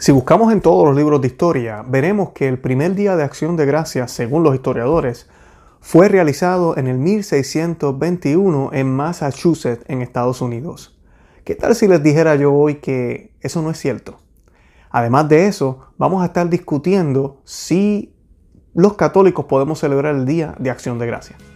Si buscamos en todos los libros de historia, veremos que el primer día de acción de gracias, según los historiadores, fue realizado en el 1621 en Massachusetts, en Estados Unidos. ¿Qué tal si les dijera yo hoy que eso no es cierto? Además de eso, vamos a estar discutiendo si los católicos podemos celebrar el Día de Acción de Gracias.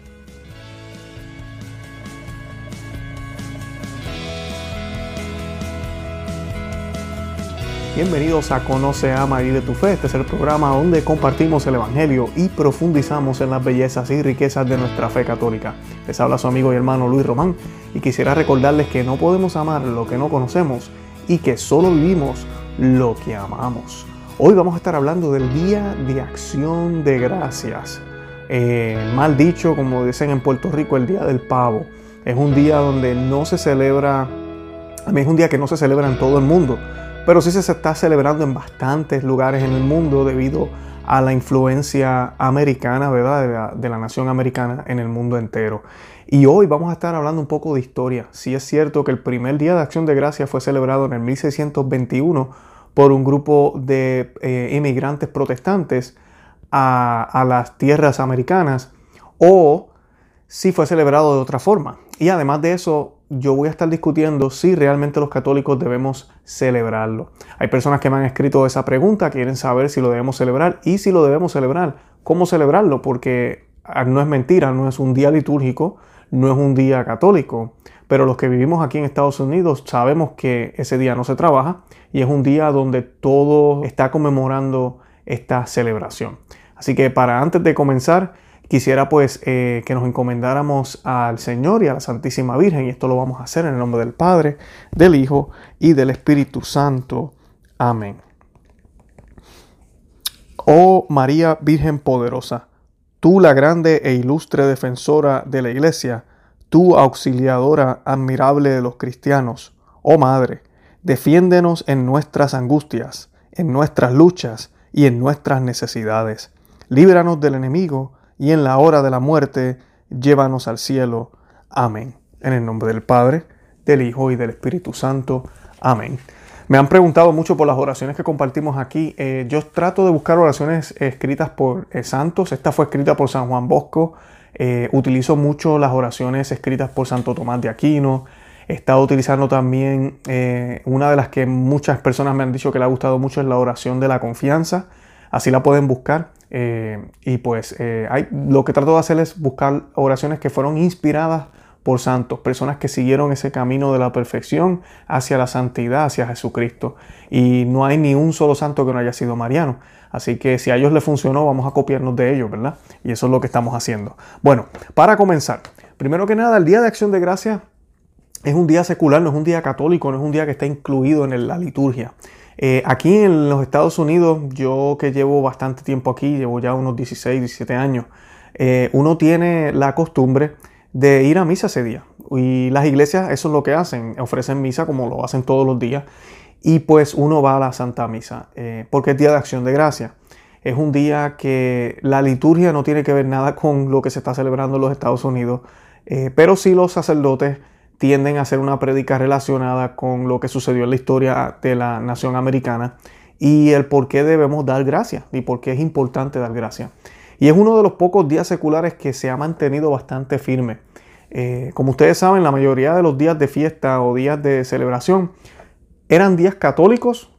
Bienvenidos a Conoce, Ama y de tu Fe. Este es el programa donde compartimos el Evangelio y profundizamos en las bellezas y riquezas de nuestra fe católica. Les habla su amigo y hermano Luis Román y quisiera recordarles que no podemos amar lo que no conocemos y que solo vivimos lo que amamos. Hoy vamos a estar hablando del Día de Acción de Gracias. Eh, mal dicho, como dicen en Puerto Rico, el Día del Pavo. Es un día donde no se celebra, a mí es un día que no se celebra en todo el mundo pero sí se está celebrando en bastantes lugares en el mundo debido a la influencia americana, ¿verdad? De la, nación americana en el mundo entero. Y hoy vamos a estar hablando un poco de historia. Sí es cierto que el primer Día de Acción de Gracia fue celebrado en el 1621 por un grupo de eh, inmigrantes protestantes a, a las tierras americanas, o si fue celebrado de otra forma. Y además de eso, yo voy a estar discutiendo si realmente los católicos debemos celebrarlo. Hay personas que me han escrito esa pregunta, quieren saber si lo debemos celebrar y si lo debemos celebrar, cómo celebrarlo, porque ah, no es mentira, no es un día litúrgico, no es un día católico, pero los que vivimos aquí en Estados Unidos sabemos que ese día no se trabaja y es un día donde todo está conmemorando esta celebración. Así que para antes de comenzar, Quisiera pues eh, que nos encomendáramos al Señor y a la Santísima Virgen y esto lo vamos a hacer en el nombre del Padre, del Hijo y del Espíritu Santo. Amén. Oh María Virgen poderosa, tú la grande e ilustre defensora de la Iglesia, tú auxiliadora admirable de los cristianos, oh Madre, defiéndenos en nuestras angustias, en nuestras luchas y en nuestras necesidades. Líbranos del enemigo y en la hora de la muerte, llévanos al cielo. Amén. En el nombre del Padre, del Hijo y del Espíritu Santo. Amén. Me han preguntado mucho por las oraciones que compartimos aquí. Eh, yo trato de buscar oraciones escritas por eh, santos. Esta fue escrita por San Juan Bosco. Eh, utilizo mucho las oraciones escritas por Santo Tomás de Aquino. He estado utilizando también una de las que muchas personas me han dicho que le ha gustado mucho es la oración de la confianza. Así la pueden buscar. Eh, y pues eh, lo que trato de hacer es buscar oraciones que fueron inspiradas por santos, personas que siguieron ese camino de la perfección hacia la santidad, hacia Jesucristo. Y no hay ni un solo santo que no haya sido mariano. Así que si a ellos les funcionó, vamos a copiarnos de ellos, ¿verdad? Y eso es lo que estamos haciendo. Bueno, para comenzar, primero que nada, el Día de Acción de Gracia es un día secular, no es un día católico, no es un día que está incluido en la liturgia. Eh, aquí en los Estados Unidos, yo que llevo bastante tiempo aquí, llevo ya unos 16, 17 años, eh, uno tiene la costumbre de ir a misa ese día. Y las iglesias eso es lo que hacen, ofrecen misa como lo hacen todos los días. Y pues uno va a la Santa Misa, eh, porque es Día de Acción de Gracia. Es un día que la liturgia no tiene que ver nada con lo que se está celebrando en los Estados Unidos, pero sí los sacerdotes tienden a hacer una prédica relacionada con lo que sucedió en la historia de la nación americana y el por qué debemos dar gracias y por qué es importante dar gracias. Y es uno de los pocos días seculares que se ha mantenido bastante firme. Eh, como ustedes saben, la mayoría de los días de fiesta o días de celebración eran días católicos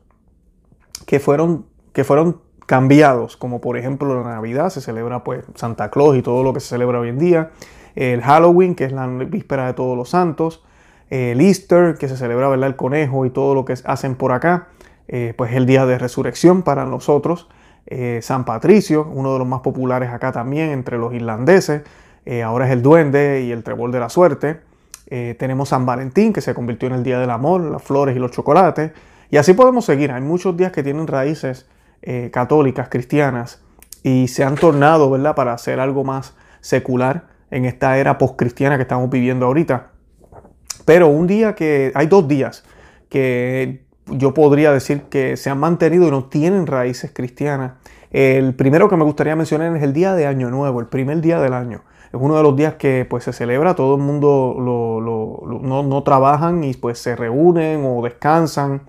que fueron, que fueron cambiados, como por ejemplo la Navidad, se celebra pues Santa Claus y todo lo que se celebra hoy en día el Halloween, que es la víspera de todos los santos, el Easter, que se celebra ¿verdad? el conejo y todo lo que hacen por acá, eh, pues el día de resurrección para nosotros, eh, San Patricio, uno de los más populares acá también entre los irlandeses, eh, ahora es el duende y el trebol de la suerte, tenemos San Valentín, que se convirtió en el Día del Amor, las flores y los chocolates, y así podemos seguir, hay muchos días que tienen raíces católicas, cristianas, y se han tornado, ¿verdad?, para hacer algo más secular en esta era postcristiana que estamos viviendo ahorita. Pero un día que, hay dos días que yo podría decir que se han mantenido y no tienen raíces cristianas. El primero que me gustaría mencionar es el día de Año Nuevo, el primer día del año. Es uno de los días que pues se celebra, todo el mundo no, trabajan y pues se reúnen o descansan.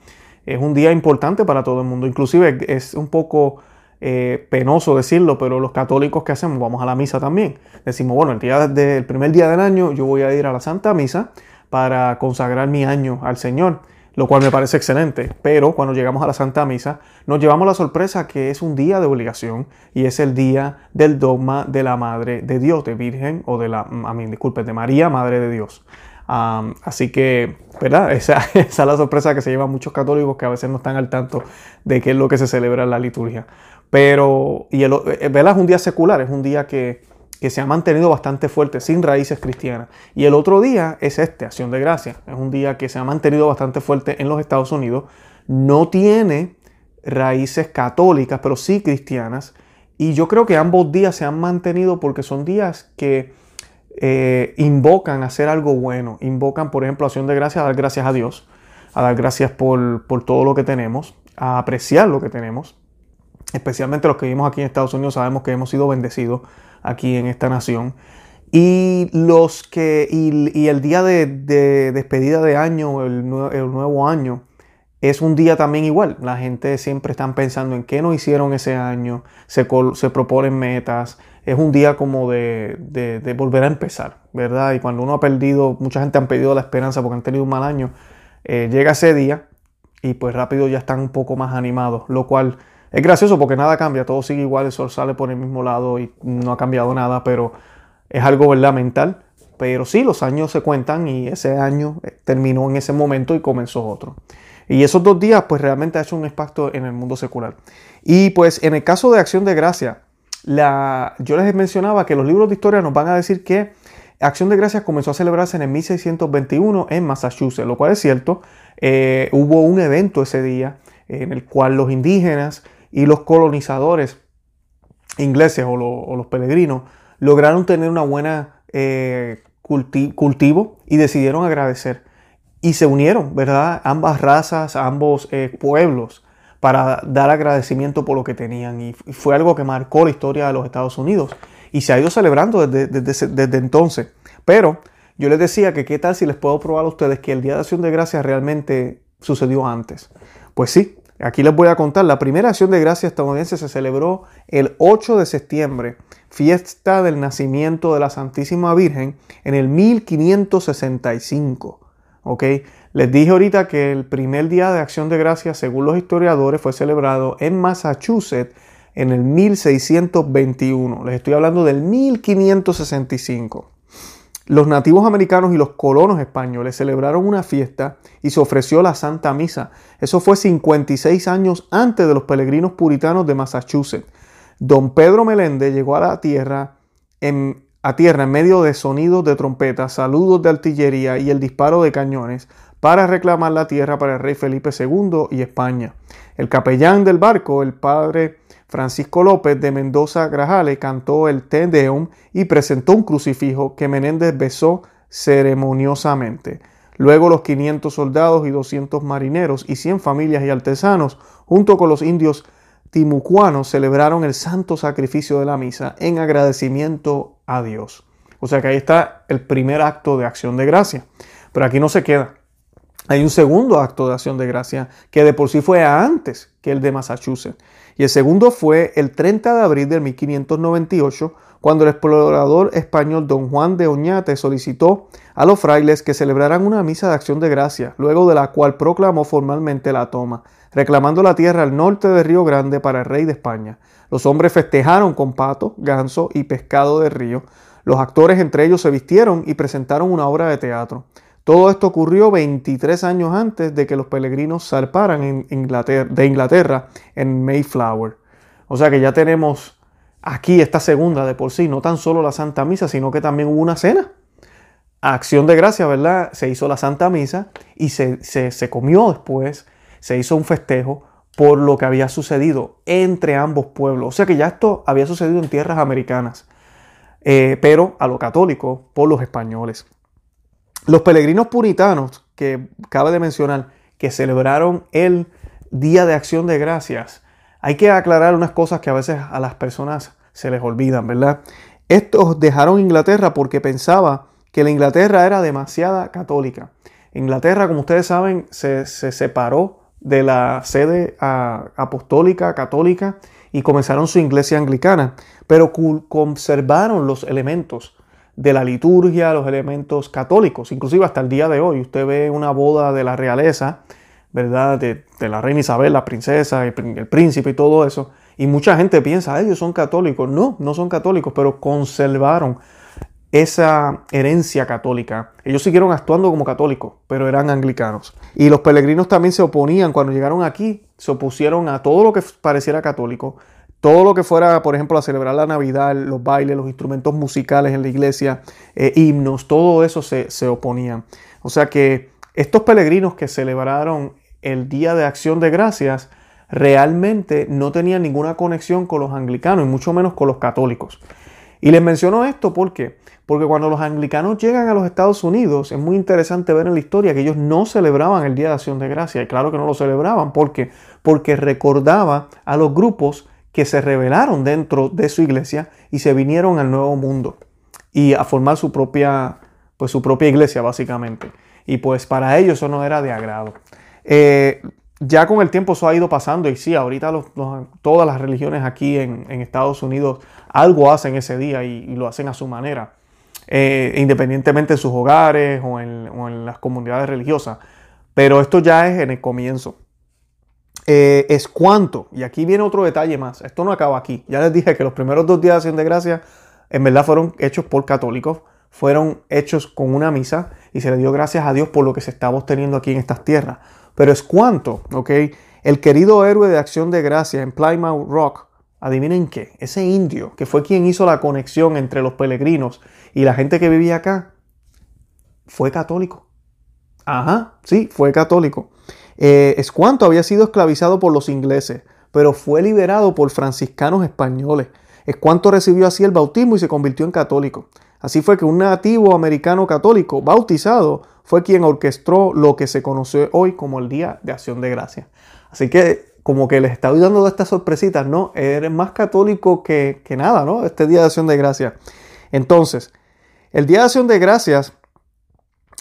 es un día importante para todo el mundo. Inclusive es un poco eh, penoso decirlo, pero los católicos que hacemos, vamos a la misa también. Decimos, bueno, el, día del primer día del año yo voy a ir a la Santa Misa para consagrar mi año al Señor, lo cual me parece excelente. Pero cuando llegamos a la Santa Misa, nos llevamos la sorpresa que es un día de obligación y es el día del dogma de la Madre de Dios, de Virgen o de la, a mí, disculpe, de María, Madre de Dios así que, ¿verdad? Esa, esa, es la sorpresa que se llevan muchos católicos que a veces no están al tanto de qué es lo que se celebra en la liturgia. Pero, y el, eh, ¿verdad? Es un día secular, es un día que, que se ha mantenido bastante fuerte, sin raíces cristianas. Y el otro día es este, Acción de Gracia. Es un día que se ha mantenido bastante fuerte en los Estados Unidos. No tiene raíces católicas, pero sí cristianas. Y yo creo que ambos días se han mantenido porque son días que eh, invocan a hacer algo bueno. Invocan, por ejemplo, acción de gracias, a dar gracias a Dios, a dar gracias por, todo lo que tenemos, a apreciar lo que tenemos. Especialmente los que vivimos aquí en Estados Unidos sabemos que hemos sido bendecidos aquí en esta nación. Y los que y, el día de, despedida de año, el, el, nuevo año, es un día también igual. La gente siempre está pensando en qué no hicieron ese año, se, se proponen metas, es un día como de, volver a empezar, ¿verdad? Y cuando uno ha perdido, mucha gente ha perdido la esperanza porque han tenido un mal año, eh, llega ese día y pues rápido ya están un poco más animados, lo cual es gracioso porque nada cambia, todo sigue igual, el sol sale por el mismo lado y no ha cambiado nada, pero es algo, ¿verdad? Mental. Pero sí, los años se cuentan y ese año eh, terminó en ese momento y comenzó otro. Y esos dos días pues realmente ha hecho un impacto en el mundo secular. Y pues en el caso de Acción de Gracia, yo les mencionaba que los libros de historia nos van a decir que Acción de Gracias comenzó a celebrarse en el 1621 en Massachusetts, lo cual es cierto. Eh, hubo un evento ese día en el cual los indígenas y los colonizadores ingleses o, los peregrinos lograron tener una buena eh, cultivo y decidieron agradecer. Y se unieron, ¿verdad? Ambas razas, ambos eh, pueblos para dar agradecimiento por lo que tenían. Y fue algo que marcó la historia de los Estados Unidos y se ha ido celebrando desde, entonces. Pero yo les decía que qué tal si les puedo probar a ustedes que el Día de Acción de Gracias realmente sucedió antes. Pues sí, aquí les voy a contar. La primera Acción de Gracias estadounidense se celebró el 8 de septiembre, fiesta del nacimiento de la Santísima Virgen, en el 1565. ¿Ok? Les dije ahorita que el primer día de acción de gracias, según los historiadores, fue celebrado en Massachusetts en el 1621. Les estoy hablando del 1565. Los nativos americanos y los colonos españoles celebraron una fiesta y se ofreció la Santa Misa. Eso fue 56 años antes de los peregrinos puritanos de Massachusetts. Don Pedro Meléndez llegó a la tierra en, a tierra en medio de sonidos de trompetas, saludos de artillería y el disparo de cañones para reclamar la tierra para el rey Felipe II y España. El capellán del barco, el padre Francisco López de Mendoza Grajales, cantó el Te Deum y presentó un crucifijo que Menéndez besó ceremoniosamente. Luego los 500 soldados y 200 marineros y 100 familias y artesanos, junto con los indios timucuanos, celebraron el santo sacrificio de la misa en agradecimiento a Dios. O sea que ahí está el primer acto de acción de gracia. Pero aquí no se queda. Hay un segundo acto de acción de gracia que de por sí fue antes que el de Massachusetts. Y el segundo fue el 30 de abril de 1598, cuando el explorador español don Juan de Oñate solicitó a los frailes que celebraran una misa de acción de gracia, luego de la cual proclamó formalmente la toma, reclamando la tierra al norte de Río Grande para el rey de España. Los hombres festejaron con pato, ganso y pescado de río. Los actores entre ellos se vistieron y presentaron una obra de teatro. Todo esto ocurrió 23 años antes de que los peregrinos zarparan Inglaterra, de Inglaterra en Mayflower. O sea que ya tenemos aquí esta segunda de por sí, no tan solo la Santa Misa, sino que también hubo una cena. acción de gracia, ¿verdad? Se hizo la Santa Misa y se, se, comió después, se hizo un festejo por lo que había sucedido entre ambos pueblos. O sea que ya esto había sucedido en tierras americanas, eh, pero a lo católico por los españoles. Los peregrinos puritanos, que cabe de mencionar, que celebraron el Día de Acción de Gracias, hay que aclarar unas cosas que a veces a las personas se les olvidan, ¿verdad? Estos dejaron Inglaterra porque pensaba que la Inglaterra era demasiada católica. Inglaterra, como ustedes saben, se, separó de la sede apostólica, católica, y comenzaron su iglesia anglicana, pero conservaron los elementos de la liturgia, los elementos católicos, inclusive hasta el día de hoy. Usted ve una boda de la realeza, ¿verdad? De, la reina Isabel, la princesa, el, príncipe y todo eso. Y mucha gente piensa, ellos son católicos. No, no son católicos, pero conservaron esa herencia católica. Ellos siguieron actuando como católicos, pero eran anglicanos. Y los peregrinos también se oponían, cuando llegaron aquí, se opusieron a todo lo que pareciera católico, todo lo que fuera, por ejemplo, a celebrar la Navidad, los bailes, los instrumentos musicales en la iglesia, eh, himnos, todo eso se, se oponían. O sea que estos peregrinos que celebraron el Día de Acción de Gracias realmente no tenían ninguna conexión con los anglicanos y mucho menos con los católicos. Y les menciono esto porque porque cuando los anglicanos llegan a los Estados Unidos, es muy interesante ver en la historia que ellos no celebraban el Día de Acción de Gracia. Y claro que no lo celebraban. ¿Por qué? Porque recordaba a los grupos que se rebelaron dentro de su iglesia y se vinieron al nuevo mundo y a formar su propia, pues su propia iglesia básicamente. Y pues para ellos eso no era de agrado. Eh, ya con el tiempo eso ha ido pasando y sí, ahorita todas las religiones aquí en, Estados Unidos algo hacen ese día y, lo hacen a su manera. Eh, independientemente de sus hogares o en, las comunidades religiosas. Pero esto ya es en el comienzo. Eh, es cuánto, y aquí viene otro detalle más, esto no acaba aquí. Ya les dije que los primeros dos días de acción de gracia en verdad fueron hechos por católicos, fueron hechos con una misa y se le dio gracias a Dios por lo que se estaba obteniendo aquí en estas tierras. Pero es cuánto, ¿ok? El querido héroe de acción de gracia en Plymouth Rock, adivinen qué, ese indio que fue quien hizo la conexión entre los peregrinos y la gente que vivía acá fue católico. Ajá, sí, fue católico. Eh, es cuanto había sido esclavizado por los ingleses, pero fue liberado por franciscanos españoles. Es cuanto recibió así el bautismo y se convirtió en católico. Así fue que un nativo americano católico bautizado fue quien orquestó lo que se conoce hoy como el Día de Acción de Gracia. Así que como que les estoy dando estas sorpresitas, ¿no? Eres más católico que, que nada, ¿no? Este Día de Acción de Gracia. Entonces, el Día de Acción de Gracias,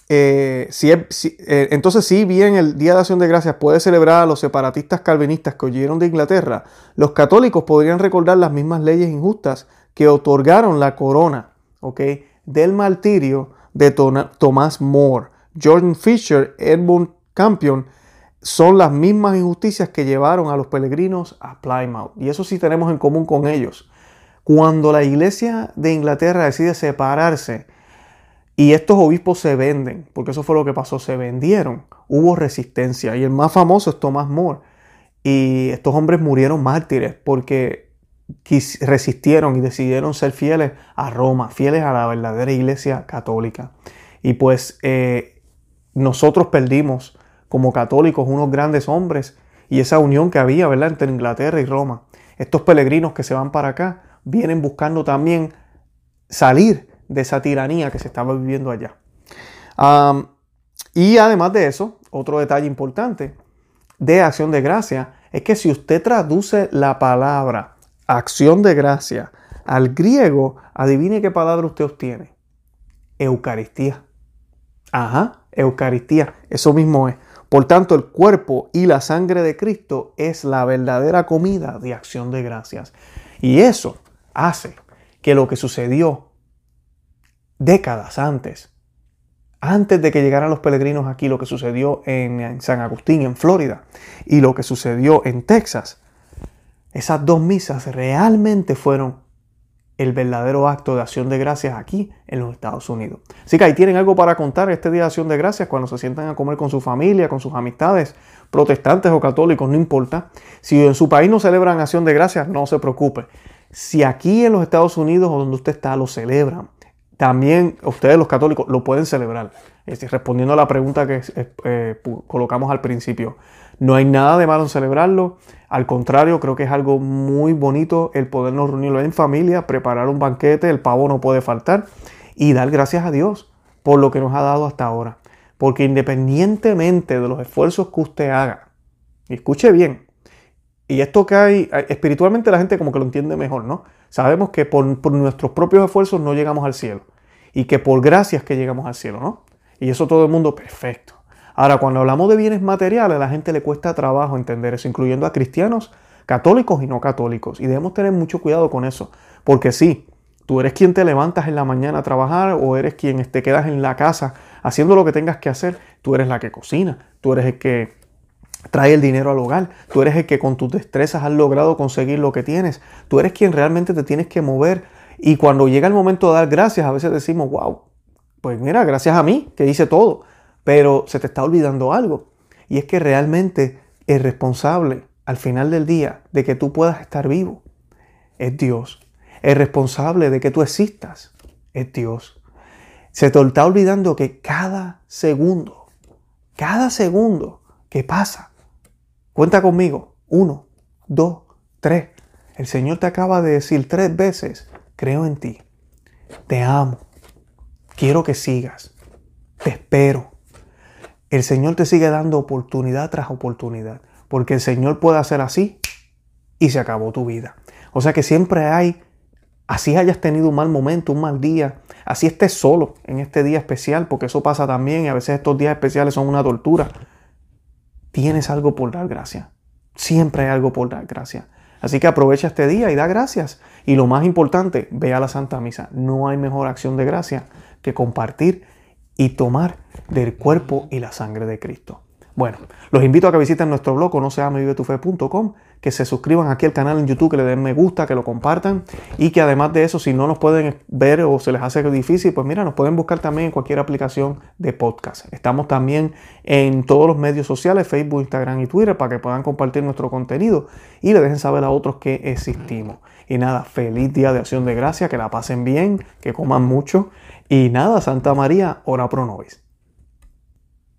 eh, si, eh, entonces si bien el Día de Acción de Gracias puede celebrar a los separatistas calvinistas que huyeron de Inglaterra, los católicos podrían recordar las mismas leyes injustas que otorgaron la corona del martirio de Thomas More. Jordan Fisher, Edmund Campion, son las mismas injusticias que llevaron a los peregrinos a Plymouth. Y eso sí tenemos en común con ellos. Cuando la iglesia de Inglaterra decide separarse y estos obispos se venden, porque eso fue lo que pasó, se vendieron, hubo resistencia. Y el más famoso es Thomas More. Y estos hombres murieron mártires porque resistieron y decidieron ser fieles a Roma, fieles a la verdadera iglesia católica. Y pues eh, nosotros perdimos como católicos unos grandes hombres y esa unión que había ¿verdad? entre Inglaterra y Roma. Estos peregrinos que se van para acá vienen buscando también salir de esa tiranía que se estaba viviendo allá. y además de eso, otro detalle importante de acción de gracia es que si usted traduce la palabra acción de gracia al griego, adivine qué palabra usted obtiene. Eucaristía. Ajá, Eucaristía. Eso mismo es. Por tanto, el cuerpo y la sangre de Cristo es la verdadera comida de acción de gracias. Y eso hace que lo que sucedió décadas antes, antes de que llegaran los peregrinos aquí, lo que sucedió en, San Agustín, en Florida, y lo que sucedió en Texas, esas dos misas realmente fueron el verdadero acto de acción de gracias aquí en los Estados Unidos. Así que ahí tienen algo para contar este día de acción de gracias cuando se sientan a comer con su familia, con sus amistades, protestantes o católicos, no importa. Si en su país no celebran acción de gracias, no se preocupe. Si aquí en los Estados Unidos o donde usted está lo celebran, también ustedes los católicos lo pueden celebrar. respondiendo a la pregunta que eh, colocamos al principio, no hay nada de malo en celebrarlo. Al contrario, creo que es algo muy bonito el podernos reunirlo en familia, preparar un banquete, el pavo no puede faltar y dar gracias a Dios por lo que nos ha dado hasta ahora. Porque independientemente de los esfuerzos que usted haga, escuche bien, y esto que hay, espiritualmente la gente como que lo entiende mejor, ¿no? Sabemos que por, nuestros propios esfuerzos no llegamos al cielo y que por gracias que llegamos al cielo, ¿no? Y eso todo el mundo perfecto. Ahora, cuando hablamos de bienes materiales, a la gente le cuesta trabajo entender eso, incluyendo a cristianos, católicos y no católicos. Y debemos tener mucho cuidado con eso, porque sí, tú eres quien te levantas en la mañana a trabajar o eres quien te quedas en la casa haciendo lo que tengas que hacer, tú eres la que cocina, tú eres el que trae el dinero al hogar, tú eres el que con tus destrezas has logrado conseguir lo que tienes, tú eres quien realmente te tienes que mover. Y cuando llega el momento de dar gracias, a veces decimos, wow, pues mira, gracias a mí que hice todo, pero se te está olvidando algo. Y es que realmente el responsable al final del día de que tú puedas estar vivo es Dios. El responsable de que tú existas es Dios. Se te está olvidando que cada segundo, cada segundo que pasa, cuenta conmigo, uno, dos, tres. El Señor te acaba de decir tres veces, creo en ti, te amo, quiero que sigas, te espero. El Señor te sigue dando oportunidad tras oportunidad, porque el Señor puede hacer así y se acabó tu vida. O sea que siempre hay Así hayas tenido un mal momento, un mal día, así estés solo en este día especial, porque eso pasa también y a veces estos días especiales son una tortura. Tienes algo por dar gracias. Siempre hay algo por dar gracias. Así que aprovecha este día y da gracias. Y lo más importante, ve a la Santa Misa. No hay mejor acción de gracia que compartir y tomar del cuerpo y la sangre de Cristo. Bueno, los invito a que visiten nuestro blog no que se suscriban aquí al canal en YouTube, que le den me gusta, que lo compartan y que además de eso, si no nos pueden ver o se les hace difícil, pues mira, nos pueden buscar también en cualquier aplicación de podcast. Estamos también en todos los medios sociales, Facebook, Instagram y Twitter, para que puedan compartir nuestro contenido y le dejen saber a otros que existimos. Y nada, feliz día de acción de gracia, que la pasen bien, que coman mucho y nada, Santa María, ora pro nobis.